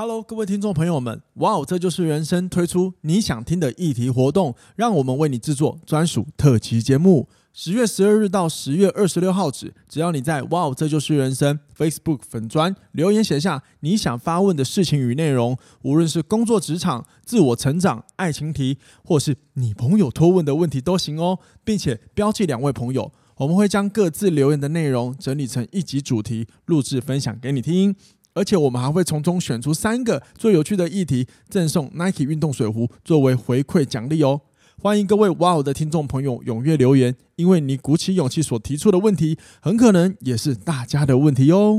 Hello，各位听众朋友们，哇哦，这就是人生推出你想听的议题活动，让我们为你制作专属特辑节目。十月十二日到十月二十六号止，只要你在哇哦，这就是人生 Facebook 粉专留言写下你想发问的事情与内容，无论是工作职场、自我成长、爱情题，或是你朋友托问的问题都行哦，并且标记两位朋友，我们会将各自留言的内容整理成一集主题，录制分享给你听。而且我们还会从中选出三个最有趣的议题，赠送 Nike 运动水壶作为回馈奖励哦！欢迎各位哇哦的听众朋友踊跃留言，因为你鼓起勇气所提出的问题，很可能也是大家的问题哦。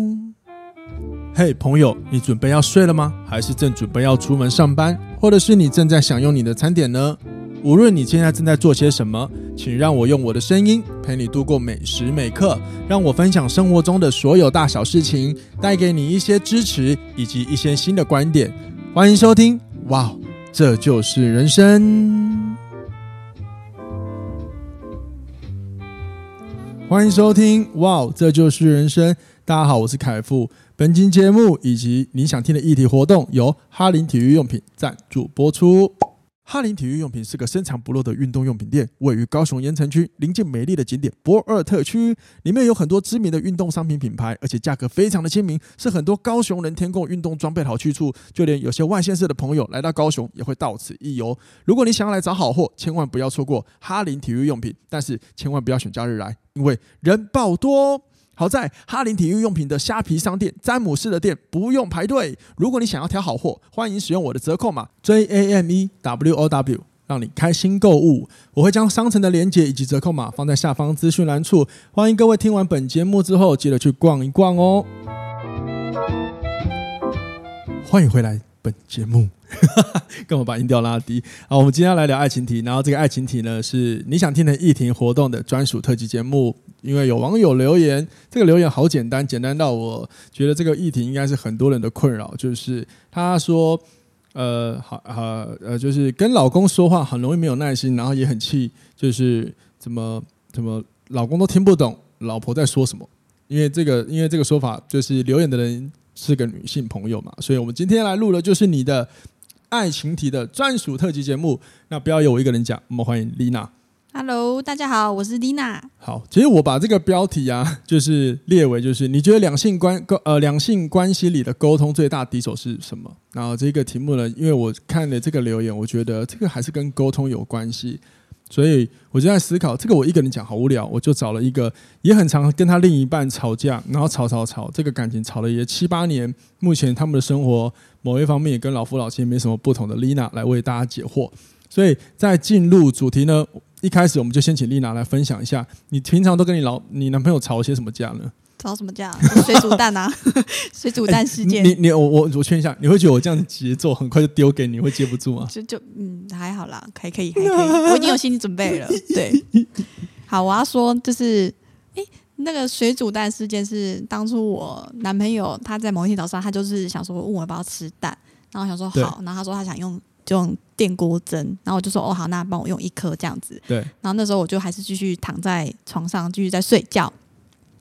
嘿，朋友，你准备要睡了吗？还是正准备要出门上班？或者是你正在享用你的餐点呢？无论你现在正在做些什么，请让我用我的声音陪你度过每时每刻，让我分享生活中的所有大小事情，带给你一些支持以及一些新的观点。欢迎收听，哇，这就是人生。欢迎收听，哇，这就是人生。大家好，我是凯富。本期节目以及你想听的议题活动由哈林体育用品赞助播出。哈林体育用品是个深藏不露的运动用品店，位于高雄盐埕区，临近美丽的景点博尔特区。里面有很多知名的运动商品品牌，而且价格非常的亲民，是很多高雄人添购运动装备的好去处。就连有些外县市的朋友来到高雄，也会到此一游。如果你想要来找好货，千万不要错过哈林体育用品，但是千万不要选假日来，因为人爆多。好在哈林体育用品的虾皮商店、詹姆士的店不用排队。如果你想要挑好货，欢迎使用我的折扣码 J A M E W O W，让你开心购物。我会将商城的链接以及折扣码放在下方资讯栏处。欢迎各位听完本节目之后，记得去逛一逛哦。欢迎回来本节目。干嘛把音调拉低？好，我们今天要来聊爱情题，然后这个爱情题呢，是你想听的议题活动的专属特辑节目。因为有网友留言，这个留言好简单，简单到我觉得这个议题应该是很多人的困扰。就是他说，呃，好，好，呃，就是跟老公说话很容易没有耐心，然后也很气，就是怎么怎么老公都听不懂老婆在说什么。因为这个，因为这个说法就是留言的人是个女性朋友嘛，所以我们今天来录的就是你的爱情题的专属特辑节目。那不要由我一个人讲，我们欢迎丽娜。Hello，大家好，我是丽娜。好，其实我把这个标题啊，就是列为就是你觉得两性关呃两性关系里的沟通最大敌手是什么？然后这个题目呢，因为我看了这个留言，我觉得这个还是跟沟通有关系，所以我就在思考这个我一个人讲好无聊，我就找了一个也很常跟他另一半吵架，然后吵吵吵，这个感情吵了也七八年，目前他们的生活某一方面也跟老夫老妻没什么不同的丽娜来为大家解惑。所以在进入主题呢。一开始我们就先请丽娜来分享一下，你平常都跟你老你男朋友吵些什么架呢？吵什么架？水煮蛋啊，水煮蛋事件。欸、你你我我我劝一下，你会觉得我这样节奏很快就丢给你，会接不住吗？就就嗯还好啦，可以可以还可以，我已经有心理准备了。对，好，我要说就是，哎、欸，那个水煮蛋事件是当初我男朋友他在某一天早上，他就是想说问我要不要吃蛋，然后我想说好，然后他说他想用。就用电锅蒸，然后我就说哦好，那帮我用一颗这样子。对。然后那时候我就还是继续躺在床上，继续在睡觉。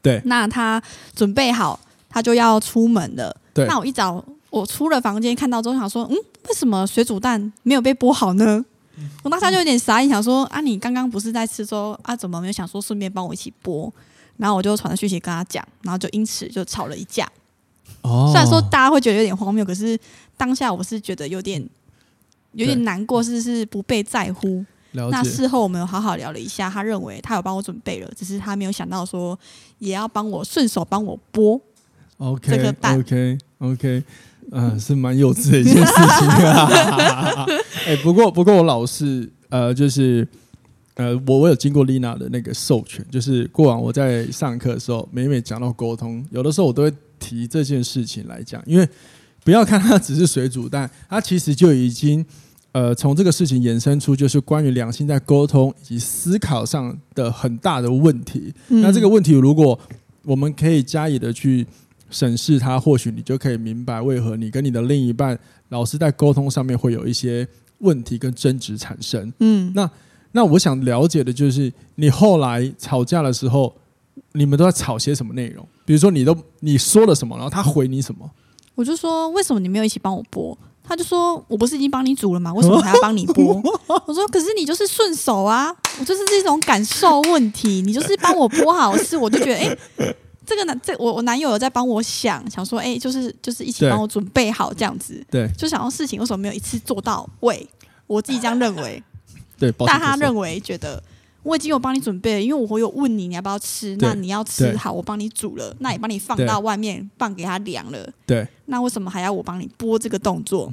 对。那他准备好，他就要出门了。对。那我一早我出了房间，看到之后想说，嗯，为什么水煮蛋没有被剥好呢？嗯、我当时就有点傻眼，想说啊，你刚刚不是在吃粥啊，怎么没有想说顺便帮我一起剥？然后我就传了讯息跟他讲，然后就因此就吵了一架。哦。虽然说大家会觉得有点荒谬，可是当下我是觉得有点。有点难过，是是不被在乎。那事后我们有好好聊了一下，他认为他有帮我准备了，只是他没有想到说也要帮我顺手帮我剥。OK，这个蛋 OK OK，嗯、呃，是蛮幼稚的一件事情啊。哎、欸，不过不过我老是呃，就是呃，我我有经过丽娜的那个授权，就是过往我在上课的时候，每每讲到沟通，有的时候我都会提这件事情来讲，因为。不要看它只是水煮蛋，它其实就已经，呃，从这个事情衍生出就是关于两性在沟通以及思考上的很大的问题。嗯。那这个问题，如果我们可以加以的去审视它，或许你就可以明白为何你跟你的另一半老是在沟通上面会有一些问题跟争执产生。嗯。那那我想了解的就是，你后来吵架的时候，你们都在吵些什么内容？比如说，你都你说了什么，然后他回你什么？我就说为什么你没有一起帮我剥？他就说我不是已经帮你煮了吗？为什么还要帮你剥？我说可是你就是顺手啊，我就是这种感受问题，你就是帮我剥好吃，我就觉得哎。欸这个男，这我我男友有在帮我想想说，哎，就是就是一起帮我准备好这样子，对，就想要事情为什么没有一次做到位？我自己这样认为，对，但他认为觉得我已经有帮你准备了，因为我有问你你要不要吃，那你要吃好，我帮你煮了，那也帮你放到外面放给他凉了，对，那为什么还要我帮你剥这个动作？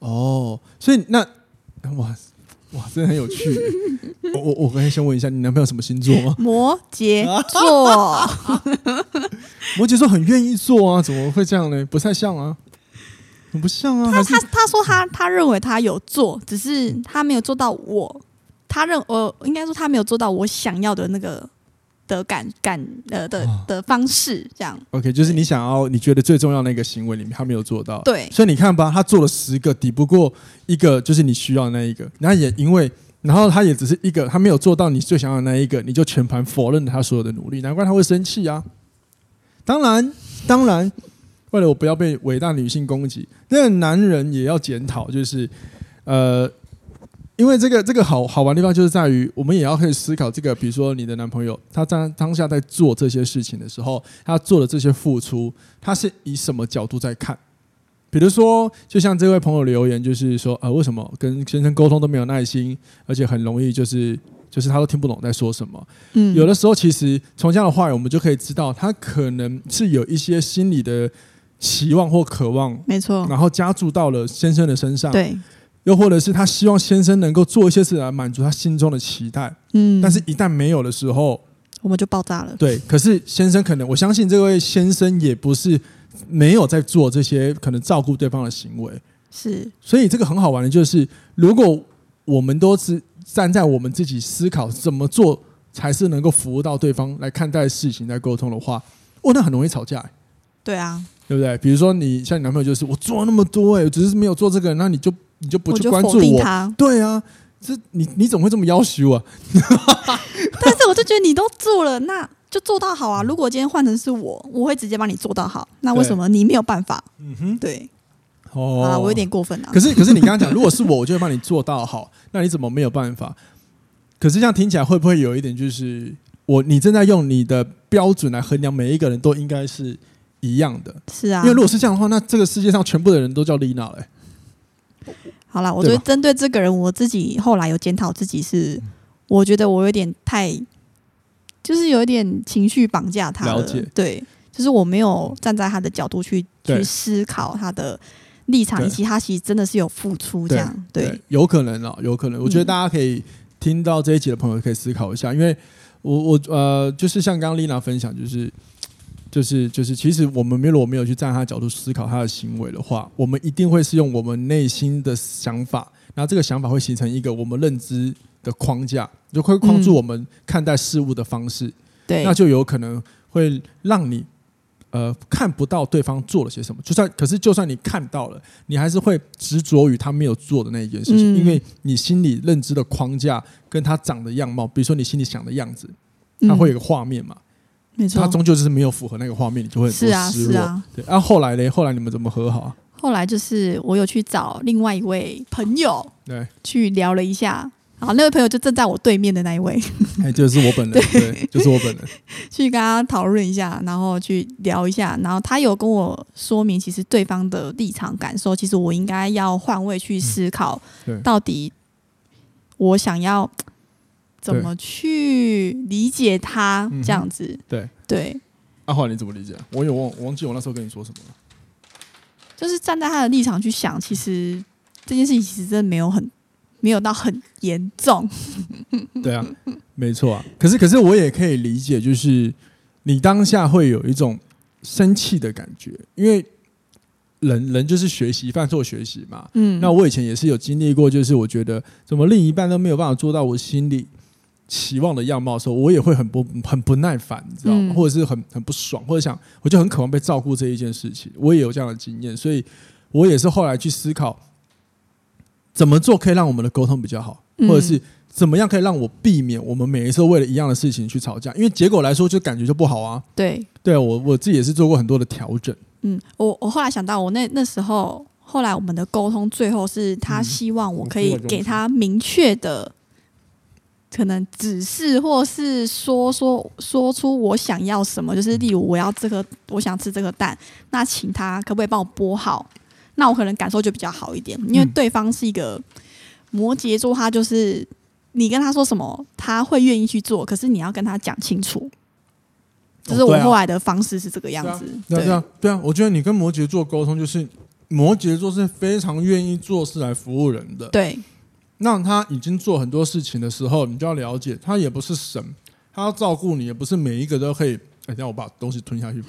哦，所以那哇。哇，真的很有趣！我我我可以先问一下，你男朋友什么星座吗？摩羯座。摩羯座很愿意做啊，怎么会这样呢？不太像啊，很不像啊。他他他说他他认为他有做，只是他没有做到我。他认我应该说他没有做到我想要的那个。的感感呃的的方式这样，OK，就是你想要你觉得最重要的那个行为里面，他没有做到，对，所以你看吧，他做了十个，抵不过一个，就是你需要的那一个，那也因为，然后他也只是一个，他没有做到你最想要的那一个，你就全盘否认了他所有的努力，难怪他会生气啊。当然，当然，为了我不要被伟大女性攻击，那个男人也要检讨，就是呃。因为这个这个好好玩的地方就是在于，我们也要可以思考这个，比如说你的男朋友，他当当下在做这些事情的时候，他做的这些付出，他是以什么角度在看？比如说，就像这位朋友留言，就是说，呃，为什么跟先生沟通都没有耐心，而且很容易就是就是他都听不懂在说什么？嗯，有的时候其实从这样的话语，我们就可以知道，他可能是有一些心理的期望或渴望，没错，然后加注到了先生的身上，对。又或者是他希望先生能够做一些事来满足他心中的期待，嗯，但是一旦没有的时候，我们就爆炸了。对，可是先生可能，我相信这位先生也不是没有在做这些可能照顾对方的行为，是。所以这个很好玩的就是，如果我们都是站在我们自己思考怎么做才是能够服务到对方来看待事情来沟通的话，哦，那很容易吵架欸。对啊，对不对？比如说你像你男朋友就是我做了那么多哎，只是没有做这个，那你就。你就不去关注我？我对啊，这你你怎么会这么要求啊？但是我就觉得你都做了，那就做到好啊！如果今天换成是我，我会直接帮你做到好。那为什么你没有办法？嗯哼，对。哦，啊，我有点过分了。可是可是你刚刚讲，如果是我，我就会帮你做到好。那你怎么没有办法？可是这样听起来会不会有一点，就是我你正在用你的标准来衡量每一个人都应该是一样的？是啊，因为如果是这样的话，那这个世界上全部的人都叫丽娜嘞。好了，我觉得针对这个人，我自己后来有检讨自己是，我觉得我有点太，就是有一点情绪绑架他了。了解，对，就是我没有站在他的角度去去思考他的立场，以及他其实真的是有付出这样。对，对有可能啊，有可能。我觉得大家可以听到这一集的朋友可以思考一下，因为我我呃，就是像刚刚丽娜分享，就是。就是就是，其实我们没有没有去站在他的角度思考他的行为的话，我们一定会是用我们内心的想法，然后这个想法会形成一个我们认知的框架，就会框住我们看待事物的方式。嗯、对，那就有可能会让你呃看不到对方做了些什么。就算可是，就算你看到了，你还是会执着于他没有做的那一件事情，嗯、因为你心里认知的框架跟他长的样貌，比如说你心里想的样子，他会有个画面嘛。嗯没错，他终究就是没有符合那个画面，你就会很失落。是啊，是啊。对，然后后来呢？后来你们怎么和好啊？后来就是我有去找另外一位朋友，对，去聊了一下。好，那位朋友就正在我对面的那一位，哎，就是我本人，对，就是我本人。去跟他讨论一下，然后去聊一下，然后他有跟我说明，其实对方的立场感受，其实我应该要换位去思考，到底我想要。怎么去理解他这样子？嗯、对对。阿华、啊，你怎么理解？我有忘我忘记我那时候跟你说什么了。就是站在他的立场去想，其实这件事情其实真的没有很没有到很严重。对啊，没错啊。可是可是我也可以理解，就是你当下会有一种生气的感觉，因为人人就是学习犯错学习嘛。嗯。那我以前也是有经历过，就是我觉得怎么另一半都没有办法做到我心里。期望的样貌的时候，我也会很不很不耐烦，你知道吗？或者是很很不爽，或者想，我就很渴望被照顾这一件事情。我也有这样的经验，所以我也是后来去思考，怎么做可以让我们的沟通比较好，或者是怎么样可以让我避免我们每一次为了一样的事情去吵架，因为结果来说就感觉就不好啊。对，对我我自己也是做过很多的调整。嗯，我我后来想到，我那那时候后来我们的沟通，最后是他希望我可以给他明确的。可能指示，或是说说说出我想要什么，就是例如我要这个，我想吃这个蛋，那请他可不可以帮我剥好？那我可能感受就比较好一点，因为对方是一个摩羯座，他就是你跟他说什么，他会愿意去做，可是你要跟他讲清楚。就是我后来的方式是这个样子。对啊，对啊，对啊，我觉得你跟摩羯座沟通，就是摩羯座是非常愿意做事来服务人的。对。那他已经做很多事情的时候，你就要了解，他也不是神，他要照顾你，也不是每一个都可以。哎，让我把东西吞下去。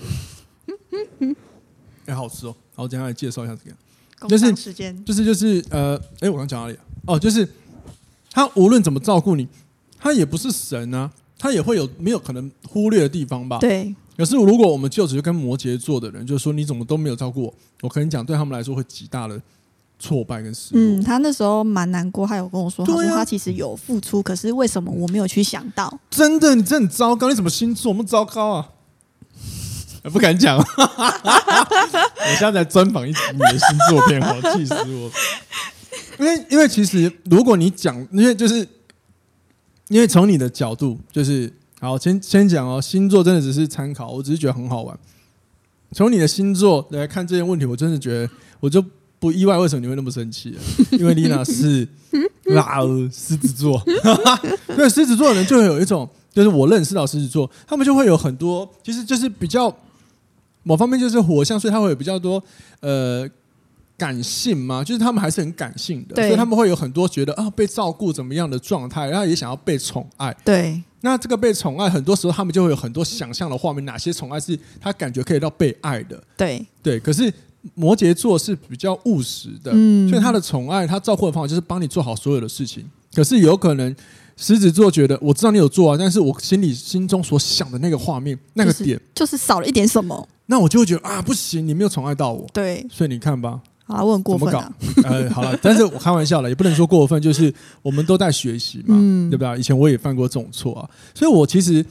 嗯嗯嗯哎，好吃哦！好，我接下来介绍一下这个，就是时间，就是就是呃，哎，我刚讲哪里？哦，就是他无论怎么照顾你，他也不是神啊，他也会有没有可能忽略的地方吧？对。可是如果我们就只是跟摩羯座的人，就是说你怎么都没有照顾我，我跟你讲，对他们来说会极大的。挫败跟失落。嗯，他那时候蛮难过，他有跟我说，他说他其实有付出，可是为什么我没有去想到？真的，你真的很糟糕，你什么星座？我们糟糕啊！不敢讲，我现在在专访一集你的星座变化气死我！因为，因为其实如果你讲，因为就是因为从你的角度，就是好，先先讲哦，星座真的只是参考，我只是觉得很好玩。从你的星座来看这些问题，我真的觉得我就。不意外，为什么你会那么生气？因为丽娜是啊，狮子座，对，狮子座的人就会有一种，就是我认识到狮子座，他们就会有很多，其实就是比较某方面就是火象，所以他会有比较多呃感性嘛，就是他们还是很感性的，所以他们会有很多觉得啊被照顾怎么样的状态，然后也想要被宠爱。对，那这个被宠爱，很多时候他们就会有很多想象的画面，哪些宠爱是他感觉可以到被爱的？对，对，可是。摩羯座是比较务实的，嗯，所以他的宠爱，他照顾的方法就是帮你做好所有的事情。可是有可能狮子座觉得，我知道你有做啊，但是我心里心中所想的那个画面，那个点就是、就是少了一点什么，那我就会觉得啊，不行，你没有宠爱到我。对，所以你看吧，啊，我很过分、啊。呃，好了，但是我开玩笑了，也不能说过分，就是我们都在学习嘛，嗯、对不对？以前我也犯过这种错啊，所以我其实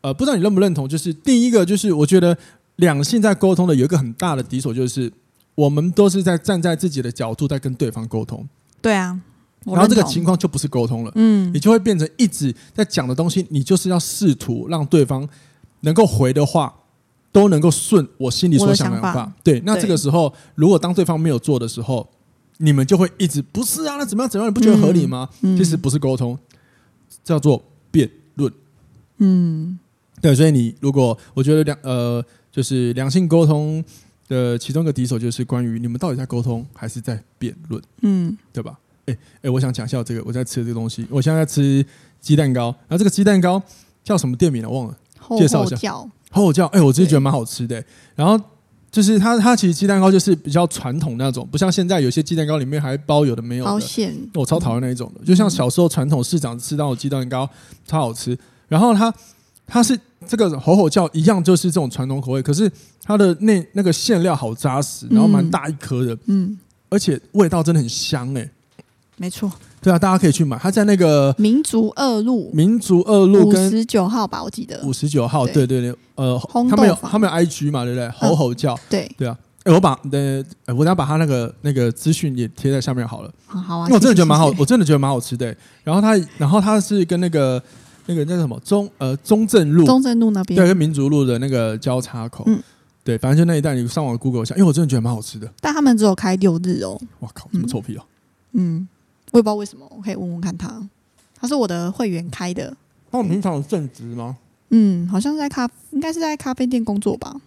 呃，不知道你认不认同，就是第一个，就是我觉得。两性在沟通的有一个很大的敌手，就是我们都是在站在自己的角度在跟对方沟通。对啊，然后这个情况就不是沟通了，嗯，你就会变成一直在讲的东西，你就是要试图让对方能够回的话都能够顺我心里所想的法。对，那这个时候如果当对方没有做的时候，你们就会一直不是啊，那怎么样怎么样，你不觉得合理吗？其实不是沟通，叫做辩论。嗯，对，所以你如果我觉得两呃。就是良性沟通的其中一个敌手，就是关于你们到底在沟通还是在辩论，嗯，对吧？哎、欸、哎、欸，我想讲一下这个，我在吃这个东西，我现在在吃鸡蛋糕，然后这个鸡蛋糕叫什么店名呢？忘了，介绍一下。厚厚叫，哎、欸，我自己觉得蛮好吃的、欸。然后就是它，它其实鸡蛋糕就是比较传统那种，不像现在有些鸡蛋糕里面还包有的没有的。我超讨厌那一种的，就像小时候传统市长吃到的鸡蛋糕超好吃。然后它。它是这个吼吼叫一样，就是这种传统口味，可是它的那那个馅料好扎实，然后蛮大一颗的，嗯，而且味道真的很香哎、欸，没错，对啊，大家可以去买，它在那个民族二路，民族二路五十九号吧，我记得。五十九号，对。对对，呃，他们有他们有 IG 嘛，对不对？吼吼叫，对。对啊，哎，我把呃，我等下把他那个那个资讯也贴在下面好了，好啊，因为我真的觉得蛮好，我真的觉得蛮好吃的，然后它然后它是跟那个。那个叫什么中呃中正路，中正路那边对，跟民族路的那个交叉口，嗯，对，反正就那一带，你上网 Google 一下，因为我真的觉得蛮好吃的。但他们只有开六日哦。哇靠，什么臭屁哦！嗯，我也不知道为什么，我可以问问看他。他是我的会员开的。那我平常有正职吗？嗯，好像是在咖，应该是在咖啡店工作吧。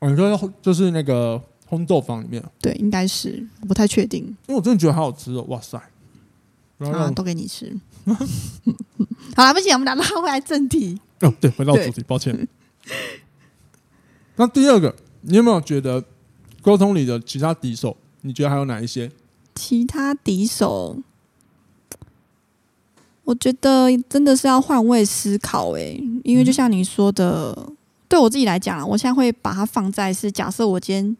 哦，你说就是那个烘豆坊里面？对，应该是，我不太确定。因为我真的觉得好好吃哦，哇塞！啊，都给你吃。好了，不行，我们打算回来正题。哦，对，回到主题，抱歉。那第二个，你有没有觉得沟通里的其他敌手？你觉得还有哪一些？其他敌手，我觉得真的是要换位思考哎、欸，因为就像你说的，嗯、对我自己来讲，我现在会把它放在是假设我今天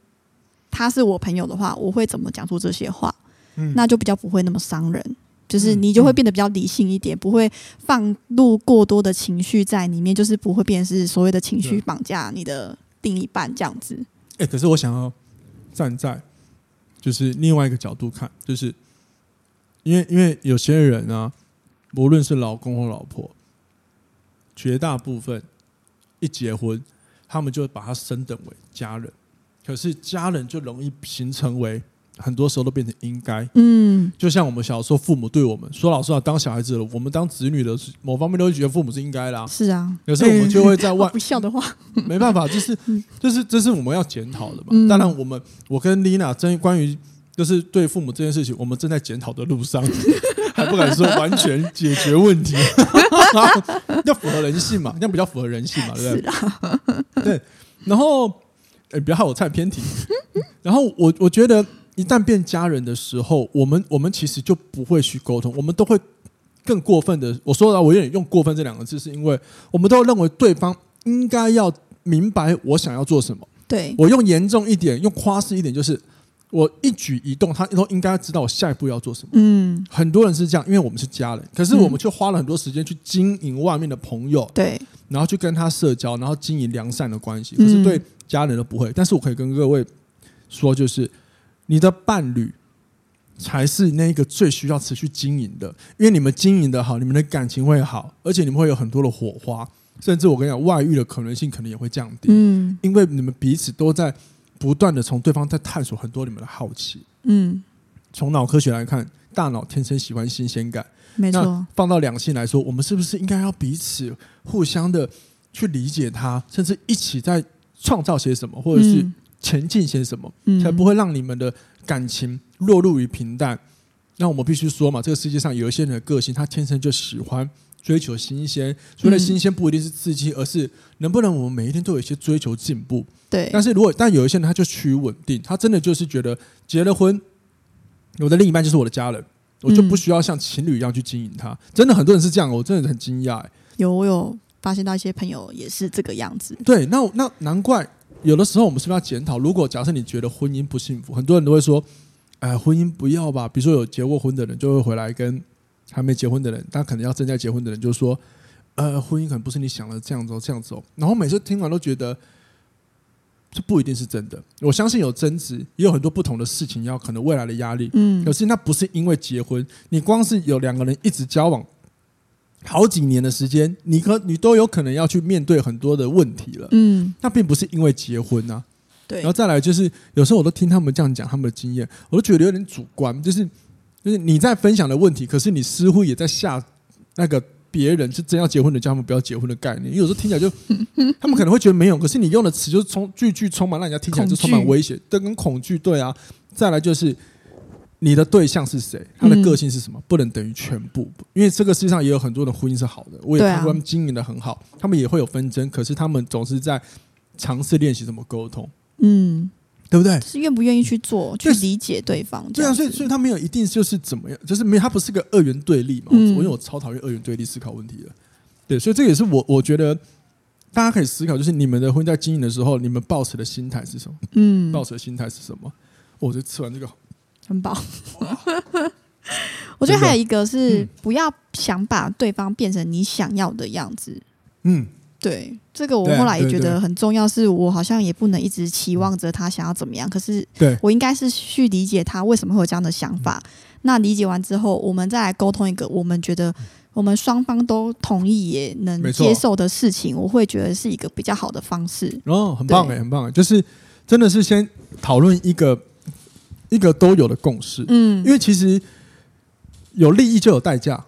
他是我朋友的话，我会怎么讲出这些话？嗯，那就比较不会那么伤人。就是你就会变得比较理性一点，嗯、不会放入过多的情绪在里面，就是不会变成是所谓的情绪绑架你的另一半这样子。哎，可是我想要站在就是另外一个角度看，就是因为因为有些人啊，无论是老公或老婆，绝大部分一结婚，他们就把他升等为家人，可是家人就容易形成为。很多时候都变成应该，嗯，就像我们小时候父母对我们说，老实话，当小孩子了，我们当子女的某方面都会觉得父母是应该的，是啊，有时候我们就会在外 不孝的话，没办法，就是就是这是我们要检讨的嘛。当然，我们我跟丽娜真关于就是对父母这件事情，我们正在检讨的路上，还不敢说完全解决问题，要符合人性嘛，这样比较符合人性嘛，对不对？对，然后哎，不要害我太偏题，然后我我觉得。一旦变家人的时候，我们我们其实就不会去沟通，我们都会更过分的。我说了，我有点用过分这两个字，是因为我们都认为对方应该要明白我想要做什么。对，我用严重一点，用夸饰一点，就是我一举一动，他都应该知道我下一步要做什么。嗯，很多人是这样，因为我们是家人，可是我们却花了很多时间去经营外面的朋友，对，然后去跟他社交，然后经营良善的关系。可是对家人都不会。但是我可以跟各位说，就是。你的伴侣才是那个最需要持续经营的，因为你们经营的好，你们的感情会好，而且你们会有很多的火花，甚至我跟你讲，外遇的可能性可能也会降低。嗯，因为你们彼此都在不断的从对方在探索很多你们的好奇。嗯，从脑科学来看，大脑天生喜欢新鲜感。没错。放到两性来说，我们是不是应该要彼此互相的去理解他，甚至一起在创造些什么，或者是？前进些什么，才不会让你们的感情落入于平淡？那我们必须说嘛，这个世界上有一些人的个性，他天生就喜欢追求新鲜。所谓的新鲜不一定是刺激，而是能不能我们每一天都有一些追求进步。对。但是如果但有一些人，他就趋于稳定，他真的就是觉得结了婚，我的另一半就是我的家人，我就不需要像情侣一样去经营他。真的很多人是这样，我真的很惊讶。有我有发现到一些朋友也是这个样子。对，那那难怪。有的时候，我们是不是要检讨？如果假设你觉得婚姻不幸福，很多人都会说：“哎，婚姻不要吧。”比如说有结过婚的人，就会回来跟还没结婚的人，他可能要正在结婚的人，就说：“呃，婚姻可能不是你想的这样子，这样子。”然后每次听完都觉得这不一定是真的。我相信有争执，也有很多不同的事情，要可能未来的压力。嗯，可是那不是因为结婚，你光是有两个人一直交往。好几年的时间，你可你都有可能要去面对很多的问题了。嗯，那并不是因为结婚呐、啊。对，然后再来就是，有时候我都听他们这样讲他们的经验，我都觉得有点主观，就是就是你在分享的问题，可是你似乎也在下那个别人是真要结婚的叫他们不要结婚的概念。有时候听起来就，他们可能会觉得没有，可是你用的词就是充句句充满让人家听起来就充满威胁，这跟恐惧对啊。再来就是。你的对象是谁？他的个性是什么？不能等于全部，因为这个世界上也有很多的婚姻是好的，我也看过他们经营的很好，他们也会有纷争，可是他们总是在尝试练习怎么沟通，嗯，对不对？是愿不愿意去做，去理解对方。对啊，所以所以他没有一定就是怎么样，就是没有，他不是个二元对立嘛。因为我超讨厌二元对立思考问题的。对，所以这也是我我觉得大家可以思考，就是你们的婚姻在经营的时候，你们抱持的心态是什么？嗯，抱持的心态是什么？我就吃完这个。很饱，我觉得还有一个是不要想把对方变成你想要的样子。嗯，对，这个我后来也觉得很重要。是我好像也不能一直期望着他想要怎么样，可是对我应该是去理解他为什么会有这样的想法。那理解完之后，我们再来沟通一个我们觉得我们双方都同意也能接受的事情。我会觉得是一个比较好的方式。哦，很棒哎，很棒哎，就是真的是先讨论一个。一个都有的共识，嗯，因为其实有利益就有代价，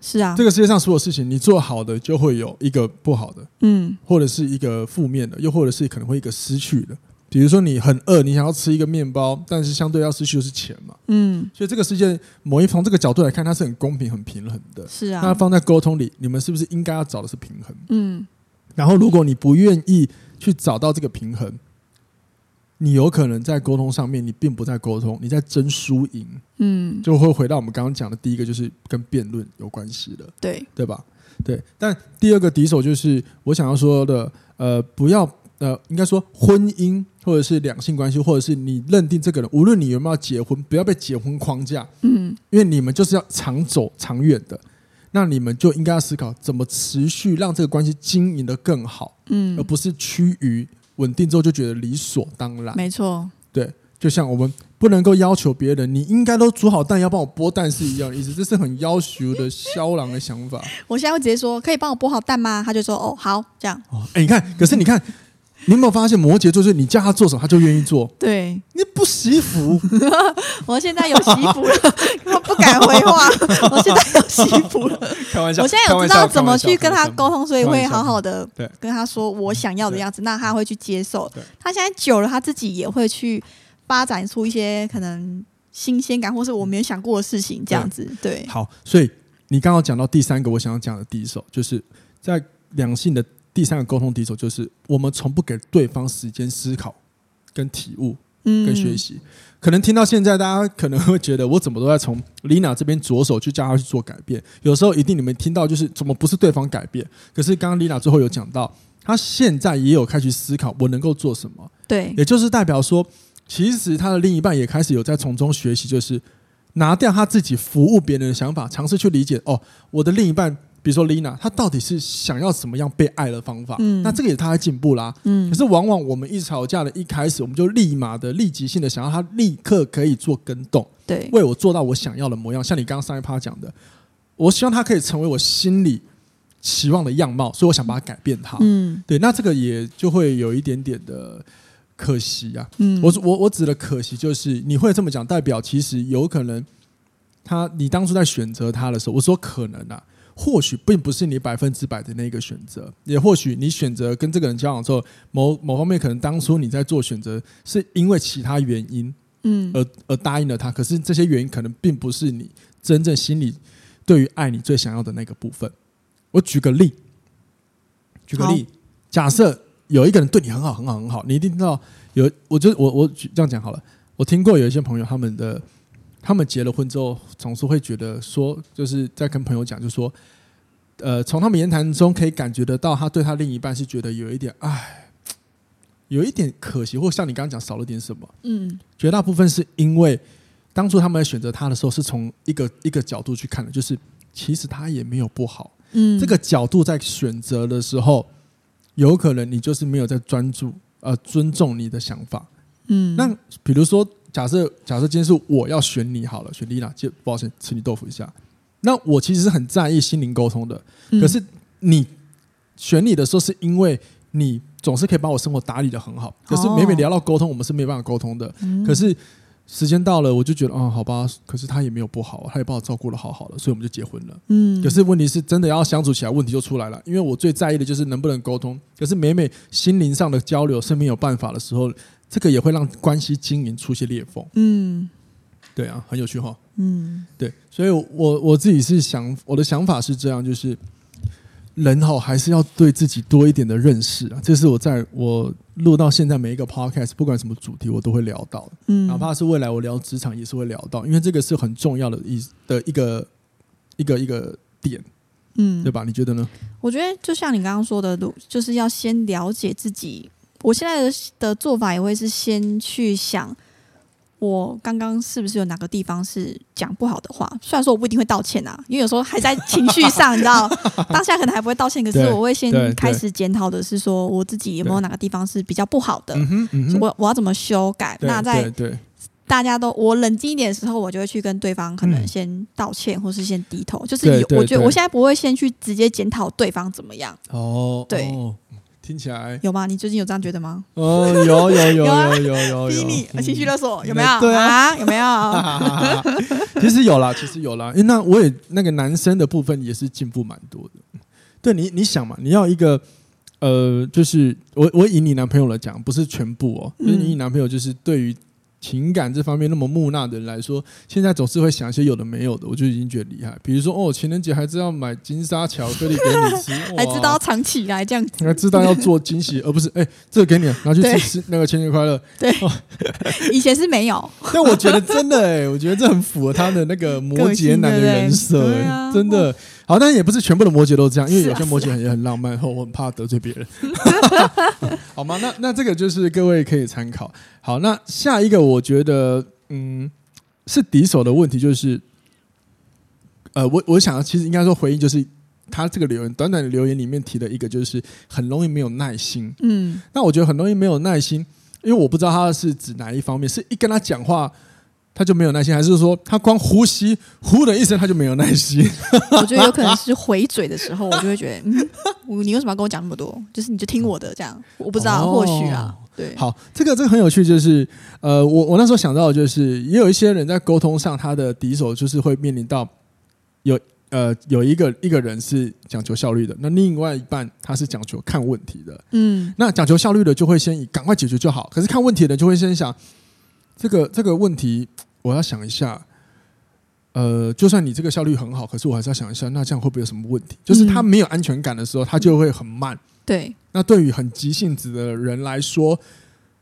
是啊，这个世界上所有事情，你做好的就会有一个不好的，嗯，或者是一个负面的，又或者是可能会一个失去的。比如说你很饿，你想要吃一个面包，但是相对要失去的是钱嘛，嗯，所以这个世界某一从这个角度来看，它是很公平、很平衡的，是啊。那放在沟通里，你们是不是应该要找的是平衡？嗯，然后如果你不愿意去找到这个平衡。你有可能在沟通上面，你并不在沟通，你在争输赢，嗯，就会回到我们刚刚讲的第一个，就是跟辩论有关系的，对对吧？对。但第二个敌手就是我想要说的，呃，不要呃，应该说婚姻或者是两性关系，或者是你认定这个人，无论你有没有结婚，不要被结婚框架，嗯，因为你们就是要长走长远的，那你们就应该要思考怎么持续让这个关系经营的更好，嗯，而不是趋于。稳定之后就觉得理所当然。没错，对，就像我们不能够要求别人，你应该都煮好蛋要帮我剥蛋是一样的意思，这是很要求的肖郎的想法。我现在会直接说，可以帮我剥好蛋吗？他就说哦好，这样。哦，哎，你看，可是你看。你有没有发现摩羯座就是你叫他做什么，他就愿意做？对，你不惜福。我现在有媳妇了，我不敢回话。我现在有媳妇了，开玩笑。我现在有知道怎么去跟他沟通，所以会好好的跟他说我想要的样子，那他会去接受。他现在久了，他自己也会去发展出一些可能新鲜感，或是我没有想过的事情，这样子。对，好，所以你刚刚讲到第三个，我想要讲的第一首，就是在两性的。第三个沟通敌手就是我们从不给对方时间思考、跟体悟、跟学习。可能听到现在，大家可能会觉得我怎么都在从 Lina 这边着手去教他去做改变。有时候一定你们听到就是怎么不是对方改变？可是刚刚 Lina 最后有讲到，他现在也有开始思考我能够做什么。对，也就是代表说，其实他的另一半也开始有在从中学习，就是拿掉他自己服务别人的想法，尝试去理解哦，我的另一半。比如说，Lina，她到底是想要什么样被爱的方法？嗯，那这个也是她在进步啦。嗯，可是往往我们一吵架的一开始，我们就立马的立即性的想要她立刻可以做跟动，对，为我做到我想要的模样。像你刚刚上一趴讲的，我希望她可以成为我心里期望的样貌，所以我想把它改变她。嗯，对，那这个也就会有一点点的可惜啊。嗯，我我我指的可惜就是你会这么讲，代表其实有可能他你当初在选择他的时候，我说可能啊。或许并不是你百分之百的那个选择，也或许你选择跟这个人交往之后，某某方面可能当初你在做选择是因为其他原因，嗯，而而答应了他。可是这些原因可能并不是你真正心里对于爱你最想要的那个部分。我举个例，举个例，假设有一个人对你很好，很好，很好，你一定知道有，我就我我举这样讲好了。我听过有一些朋友他们的。他们结了婚之后，总是会觉得说，就是在跟朋友讲，就说，呃，从他们言谈中可以感觉得到，他对他另一半是觉得有一点，唉，有一点可惜，或像你刚刚讲少了点什么。嗯，绝大部分是因为当初他们选择他的时候，是从一个一个角度去看的，就是其实他也没有不好。嗯，这个角度在选择的时候，有可能你就是没有在专注，呃，尊重你的想法。嗯，那比如说。假设假设今天是我要选你好了，选 Lina，就不好意思吃你豆腐一下。那我其实是很在意心灵沟通的，可是你选你的时候，是因为你总是可以把我生活打理的很好。可是每每聊到沟通，我们是没办法沟通的。可是时间到了，我就觉得，哦，好吧。可是他也没有不好，他也把我照顾的好好的，所以我们就结婚了。嗯。可是问题是真的要相处起来，问题就出来了。因为我最在意的就是能不能沟通。可是每每心灵上的交流是没有办法的时候。这个也会让关系经营出现裂缝。嗯，对啊，很有趣哈。嗯，对，所以我我自己是想，我的想法是这样，就是人哈还是要对自己多一点的认识啊。这是我在我录到现在每一个 podcast，不管什么主题，我都会聊到。嗯，哪怕是未来我聊职场，也是会聊到，因为这个是很重要的一的一个一个一个点。嗯，对吧？你觉得呢？我觉得就像你刚刚说的，就是要先了解自己。我现在的的做法也会是先去想，我刚刚是不是有哪个地方是讲不好的话？虽然说我不一定会道歉啊，因为有时候还在情绪上，你知道，当下可能还不会道歉，可是我会先开始检讨的是说，我自己有没有哪个地方是比较不好的，我我要怎么修改？那在大家都我冷静一点的时候，我就会去跟对方可能先道歉，或是先低头。就是我觉得我现在不会先去直接检讨对方怎么样。哦，对。听起来有吗？你最近有这样觉得吗？哦，有有有有有有有，你情绪勒索有没有？对啊，有没有？其实有啦，其实有啦。因为那我也那个男生的部分也是进步蛮多的。对你，你想嘛，你要一个呃，就是我我以你男朋友来讲，不是全部哦，就是你男朋友就是对于。情感这方面那么木讷的人来说，现在总是会想一些有的没有的，我就已经觉得厉害。比如说，哦，情人节还知道买金沙巧克力给你吃，还知道要藏起来这样子，还知道要做惊喜，而不是哎、欸，这个给你拿去吃吃那个情人节快乐。对，以前是没有，但我觉得真的哎、欸，我觉得这很符合他的那个摩羯男的人设、欸啊，真的。好，但也不是全部的摩羯都这样，因为有些摩羯也很浪漫，后我很怕得罪别人。好吗？那那这个就是各位可以参考。好，那下一个我觉得，嗯，是敌手的问题，就是，呃，我我想其实应该说回应就是他这个留言短短的留言里面提的一个，就是很容易没有耐心。嗯，那我觉得很容易没有耐心，因为我不知道他是指哪一方面，是一跟他讲话他就没有耐心，还是说他光呼吸呼的一声他就没有耐心？我觉得有可能是回嘴的时候，我就会觉得，嗯，你为什么要跟我讲那么多？就是你就听我的这样，我不知道，哦、或许啊，对。好，这个这个很有趣，就是呃，我我那时候想到的就是，也有一些人在沟通上，他的敌手就是会面临到有呃有一个一个人是讲求效率的，那另外一半他是讲求看问题的，嗯，那讲求效率的就会先以赶快解决就好，可是看问题的就会先想。这个这个问题，我要想一下。呃，就算你这个效率很好，可是我还是要想一下，那这样会不会有什么问题？就是他没有安全感的时候，他就会很慢。对。那对于很急性子的人来说，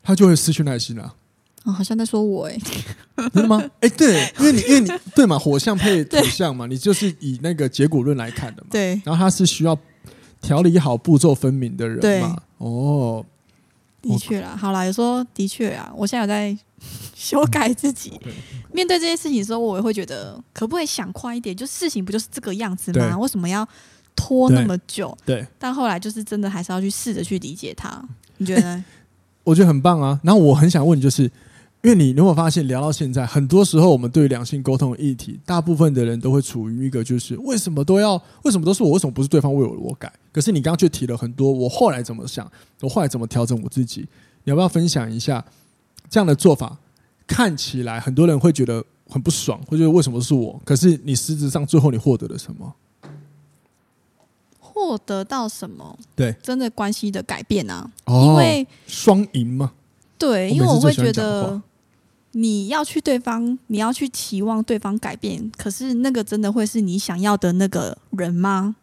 他就会失去耐心了。哦，好像在说我哎。真的吗？哎，对，因为你因为你 对嘛，火象配土象嘛，你就是以那个结果论来看的嘛。对。然后他是需要调理好、步骤分明的人嘛。哦。的确啦，好啦，有时候的确啊，我现在有在。修改自己，面对这些事情的时候，我也会觉得，可不可以想快一点？就事情不就是这个样子吗？为什么要拖那么久？对。但后来就是真的，还是要去试着去理解他。你觉得呢？我觉得很棒啊。然后我很想问，就是因为你有没有发现，聊到现在，很多时候我们对两性沟通的议题，大部分的人都会处于一个就是为什么都要，为什么都是我，为什么不是对方为我我改？可是你刚刚却提了很多，我后来怎么想，我后来怎么调整我自己？你要不要分享一下这样的做法？看起来很多人会觉得很不爽，会觉得为什么是我？可是你实质上最后你获得了什么？获得到什么？对，真的关系的改变啊！哦、因为双赢嘛。对，因为我会觉得你要去对方，你要去期望对方改变，可是那个真的会是你想要的那个人吗？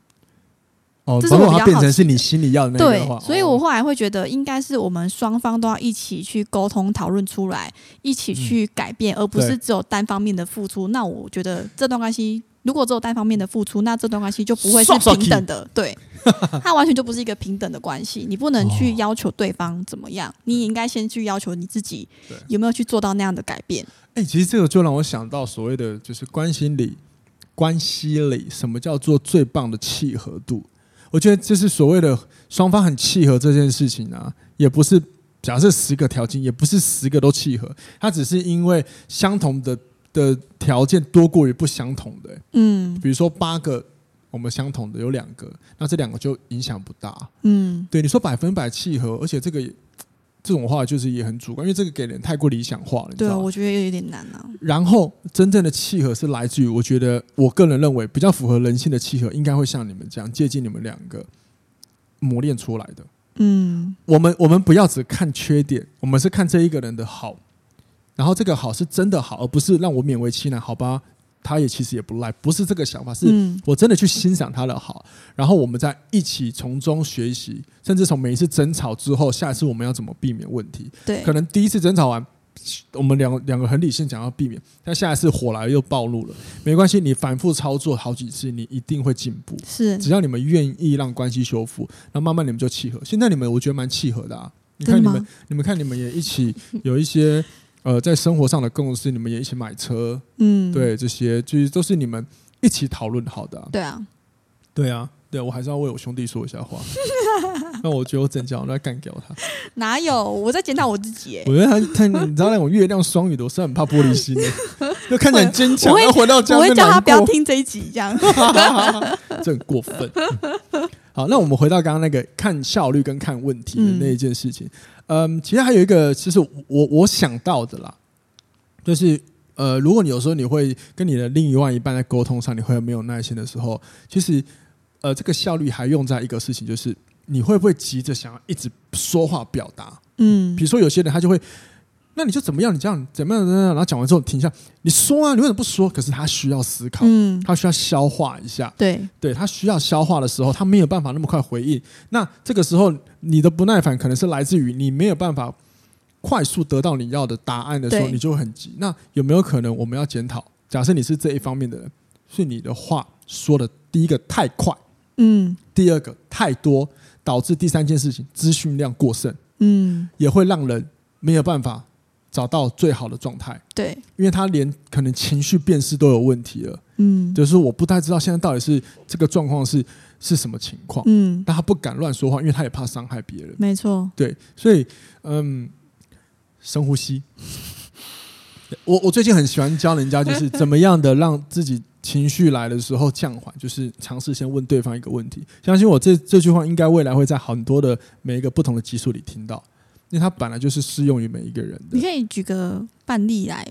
哦，这是我比较变成是你心里要的那个对，所以我后来会觉得，应该是我们双方都要一起去沟通、讨论出来，一起去改变，而不是只有单方面的付出。那我觉得这段关系如果只有单方面的付出，那这段关系就不会是平等的。对，它完全就不是一个平等的关系。你不能去要求对方怎么样，你也应该先去要求你自己有没有去做到那样的改变。哎，其实这个就让我想到所谓的就是关系里，关系里什么叫做最棒的契合度？我觉得这是所谓的双方很契合这件事情啊，也不是假设十个条件，也不是十个都契合，它只是因为相同的的条件多过于不相同的。嗯，比如说八个我们相同的有两个，那这两个就影响不大。嗯，对，你说百分百契合，而且这个也。这种话就是也很主观，因为这个给人太过理想化了。对啊，我觉得也有点难啊。然后真正的契合是来自于，我觉得我个人认为比较符合人性的契合，应该会像你们这样接近你们两个磨练出来的。嗯，我们我们不要只看缺点，我们是看这一个人的好，然后这个好是真的好，而不是让我勉为其难，好吧？他也其实也不赖，不是这个想法，是我真的去欣赏他的好，然后我们再一起从中学习，甚至从每一次争吵之后，下一次我们要怎么避免问题？对，可能第一次争吵完，我们两两个很理性讲要避免，但下一次火来了又暴露了，没关系，你反复操作好几次，你一定会进步。是，只要你们愿意让关系修复，那慢慢你们就契合。现在你们我觉得蛮契合的啊，你看你们，你们看你们也一起有一些。呃，在生活上的共识，你们也一起买车，嗯，对，这些就是都是你们一起讨论好的啊。对啊，对啊，对，我还是要为我兄弟说一下话。那我觉得我整讲我在干掉他。哪有？我在检讨我自己。我觉得他他，你知道那种月亮双语的，我是很怕玻璃心的，就看起来很坚强。我会回到家，我会叫他不要听这一集，这样。这很过分。好，那我们回到刚刚那个看效率跟看问题的那一件事情。嗯嗯，其实还有一个，其实我我想到的啦，就是呃，如果你有时候你会跟你的另一半一半在沟通上，你会没有耐心的时候，其实呃，这个效率还用在一个事情，就是你会不会急着想要一直说话表达？嗯，比如说有些人他就会。那你就怎么样？你这样怎么样？怎么样？然后讲完之后停下，你说啊，你为什么不说？可是他需要思考，嗯，他需要消化一下，对，对他需要消化的时候，他没有办法那么快回应。那这个时候，你的不耐烦可能是来自于你没有办法快速得到你要的答案的时候，你就会很急。那有没有可能我们要检讨？假设你是这一方面的人，是你的话说的第一个太快，嗯，第二个太多，导致第三件事情资讯量过剩，嗯，也会让人没有办法。找到最好的状态，对，因为他连可能情绪辨识都有问题了，嗯，就是我不太知道现在到底是这个状况是是什么情况，嗯，但他不敢乱说话，因为他也怕伤害别人。没错，对，所以嗯，深呼吸。我我最近很喜欢教人家，就是 怎么样的让自己情绪来的时候降缓，就是尝试先问对方一个问题。相信我，这这句话应该未来会在很多的每一个不同的集数里听到，因为它本来就是适用于每一个人的。你可以举个范例来，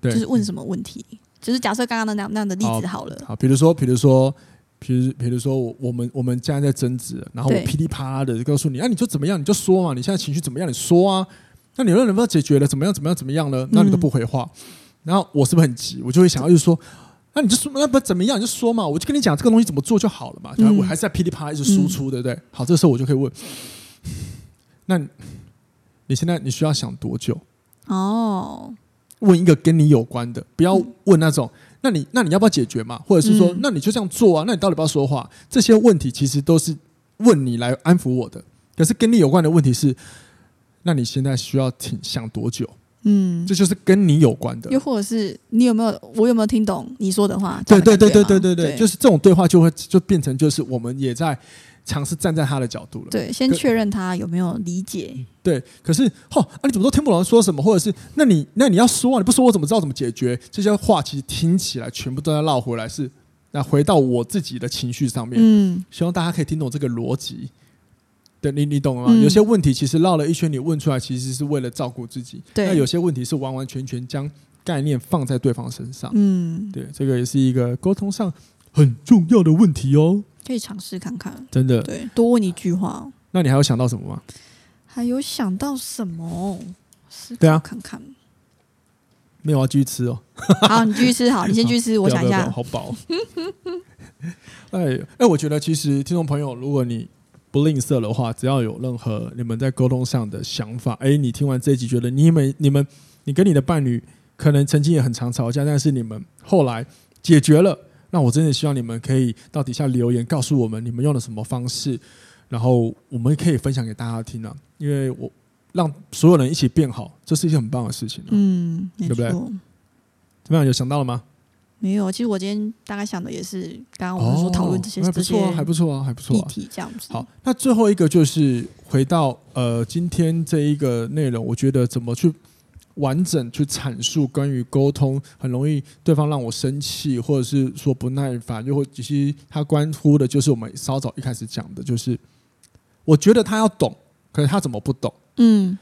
就是问什么问题？就是假设刚刚的那样那样的例子好了。好，比如说，比如说，比如比如说，我我们我们现在在争执，然后我噼里啪啦的告诉你，啊，你就怎么样，你就说嘛，你现在情绪怎么样，你说啊。那你论能不能解决了？怎么样？怎么样？怎么样呢？那你都不回话，嗯、然后我是不是很急？我就会想要就是说，那你就说，那不怎么样？你就说嘛，我就跟你讲这个东西怎么做就好了嘛。然后我还是在噼里啪啦一直输出，对不对？好，这个时候我就可以问，那你现在你需要想多久？哦，问一个跟你有关的，不要问那种，那你那你要不要解决嘛？或者是说，那你就这样做啊？那你到底要不要说话？这些问题其实都是问你来安抚我的，可是跟你有关的问题是。那你现在需要挺想多久？嗯，这就是跟你有关的。又或者是你有没有，我有没有听懂你说的话？对对对对对对对，就是这种对话就会就变成就是我们也在尝试站在他的角度了。对，先确认他有没有理解。对，可是哦，啊，你怎么都听不懂说什么？或者是那你那你要说啊，你不说我怎么知道怎么解决？这些话其实听起来全部都在绕回来，是那回到我自己的情绪上面。嗯，希望大家可以听懂这个逻辑。对你，你懂了吗？嗯、有些问题其实绕了一圈，你问出来其实是为了照顾自己。对，那有些问题是完完全全将概念放在对方身上。嗯，对，这个也是一个沟通上很重要的问题哦。可以尝试看看，真的。对，多问一句话。那你还有想到什么吗？还有想到什么？对啊，看看。没有，啊继续吃哦。好，你继续吃。好，你先继续吃。我想一下，好饱。哎哎，我觉得其实听众朋友，如果你不吝啬的话，只要有任何你们在沟通上的想法，哎，你听完这一集觉得你们、你们、你跟你的伴侣可能曾经也很常吵架，但是你们后来解决了，那我真的希望你们可以到底下留言告诉我们你们用了什么方式，然后我们可以分享给大家听啊，因为我让所有人一起变好，这是一件很棒的事情，嗯，对不对？怎么样？有想到了吗？没有，其实我今天大概想的也是刚刚我们说讨论这些，还不错，还不错啊，还不错。议题这样子。好，那最后一个就是回到呃今天这一个内容，我觉得怎么去完整去阐述关于沟通，很容易对方让我生气，或者是说不耐烦，又或其实他关乎的就是我们稍早一开始讲的，就是我觉得他要懂，可是他怎么不懂？嗯，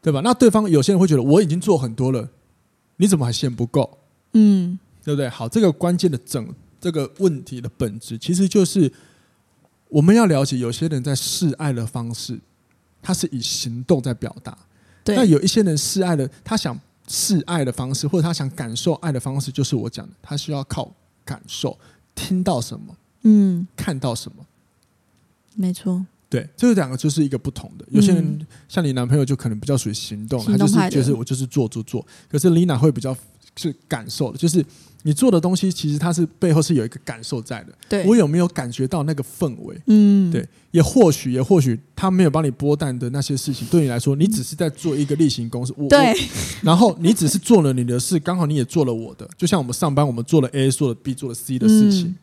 对吧？那对方有些人会觉得我已经做很多了，你怎么还嫌不够？嗯。对不对？好，这个关键的整这个问题的本质，其实就是我们要了解，有些人在示爱的方式，他是以行动在表达。对。那有一些人示爱的，他想示爱的方式，或者他想感受爱的方式，就是我讲的，他需要靠感受，听到什么，嗯，看到什么。没错。对，这两个就是一个不同的。有些人像你男朋友，就可能比较属于行动，他就是就是我就是做做做。可是 Lina 会比较是感受的，就是。你做的东西，其实它是背后是有一个感受在的。对，我有没有感觉到那个氛围？嗯，对，也或许，也或许他没有帮你剥蛋的那些事情，对你来说，你只是在做一个例行公事。我对，然后你只是做了你的事，刚好你也做了我的。就像我们上班，我们做了 A，做了 B，做了 C 的事情。嗯、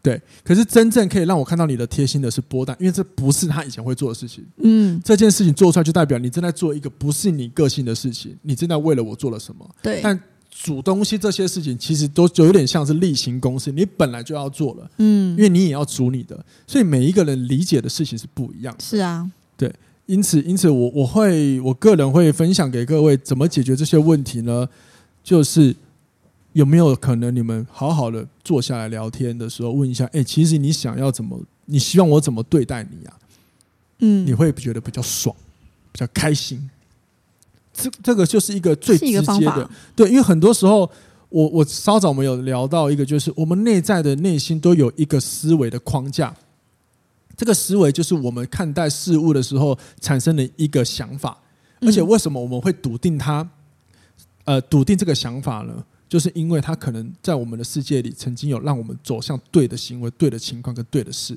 对，可是真正可以让我看到你的贴心的是剥蛋，因为这不是他以前会做的事情。嗯，这件事情做出来，就代表你正在做一个不是你个性的事情，你正在为了我做了什么？对，但。煮东西这些事情，其实都就有点像是例行公事，你本来就要做了，嗯，因为你也要煮你的，所以每一个人理解的事情是不一样的。是啊，对，因此，因此我我会我个人会分享给各位怎么解决这些问题呢？就是有没有可能你们好好的坐下来聊天的时候，问一下，哎，其实你想要怎么，你希望我怎么对待你啊？嗯，你会觉得比较爽，比较开心。这这个就是一个最直接的，对，因为很多时候，我我稍早我们有聊到一个，就是我们内在的内心都有一个思维的框架，这个思维就是我们看待事物的时候产生的一个想法，而且为什么我们会笃定它？呃，笃定这个想法呢？就是因为它可能在我们的世界里曾经有让我们走向对的行为、对的情况跟对的事，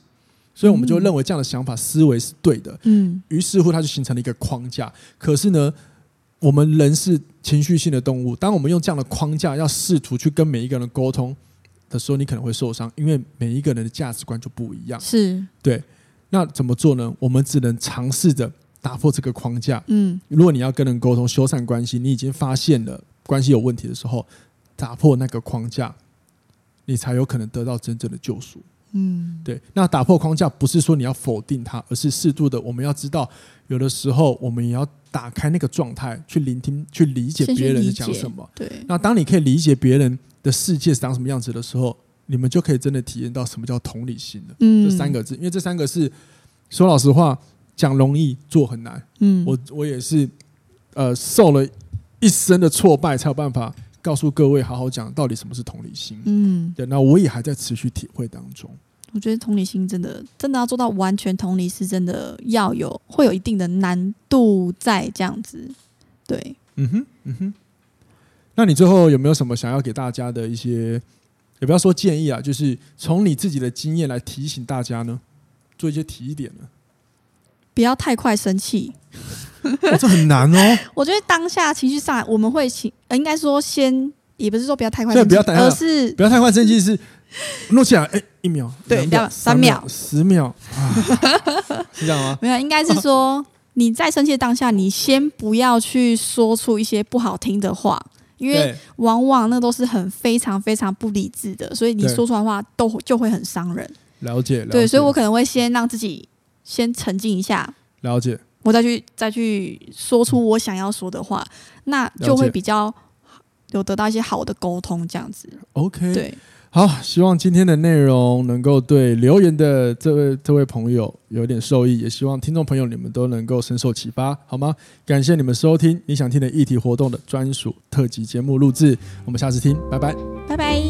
所以我们就认为这样的想法思维是对的。嗯，于是乎它就形成了一个框架。可是呢，我们人是情绪性的动物，当我们用这样的框架要试图去跟每一个人沟通，的时候，你可能会受伤，因为每一个人的价值观就不一样。是对，那怎么做呢？我们只能尝试着打破这个框架。嗯，如果你要跟人沟通、修缮关系，你已经发现了关系有问题的时候，打破那个框架，你才有可能得到真正的救赎。嗯，对。那打破框架不是说你要否定它，而是适度的，我们要知道，有的时候我们也要打开那个状态，去聆听、去理解别人在讲什么。对。那当你可以理解别人的世界是长什么样子的时候，你们就可以真的体验到什么叫同理心了。嗯，这三个字，因为这三个是说老实话，讲容易，做很难。嗯，我我也是，呃，受了一生的挫败，才有办法告诉各位，好好讲到底什么是同理心。嗯，对。那我也还在持续体会当中。我觉得同理心真的，真的要做到完全同理，是真的要有，会有一定的难度在这样子。对，嗯哼，嗯哼。那你最后有没有什么想要给大家的一些，也不要说建议啊，就是从你自己的经验来提醒大家呢，做一些提点呢？不要太快生气，哦，这很难哦。我觉得当下情绪上来，我们会情，应该说先，也不是说不要太快生气，而是不要太快生气是。诺起来，哎，一秒，对，两秒，三秒，十秒，啊、是这样吗？没有，应该是说你在生气的当下，你先不要去说出一些不好听的话，因为往往那都是很非常非常不理智的，所以你说出来的话都就会很伤人。了解，了解，对，所以我可能会先让自己先沉静一下，了解，我再去再去说出我想要说的话，那就会比较有得到一些好的沟通，这样子。OK，对。好，希望今天的内容能够对留言的这位这位朋友有点受益，也希望听众朋友你们都能够深受启发，好吗？感谢你们收听你想听的议题活动的专属特辑节目录制，我们下次听，拜拜，拜拜。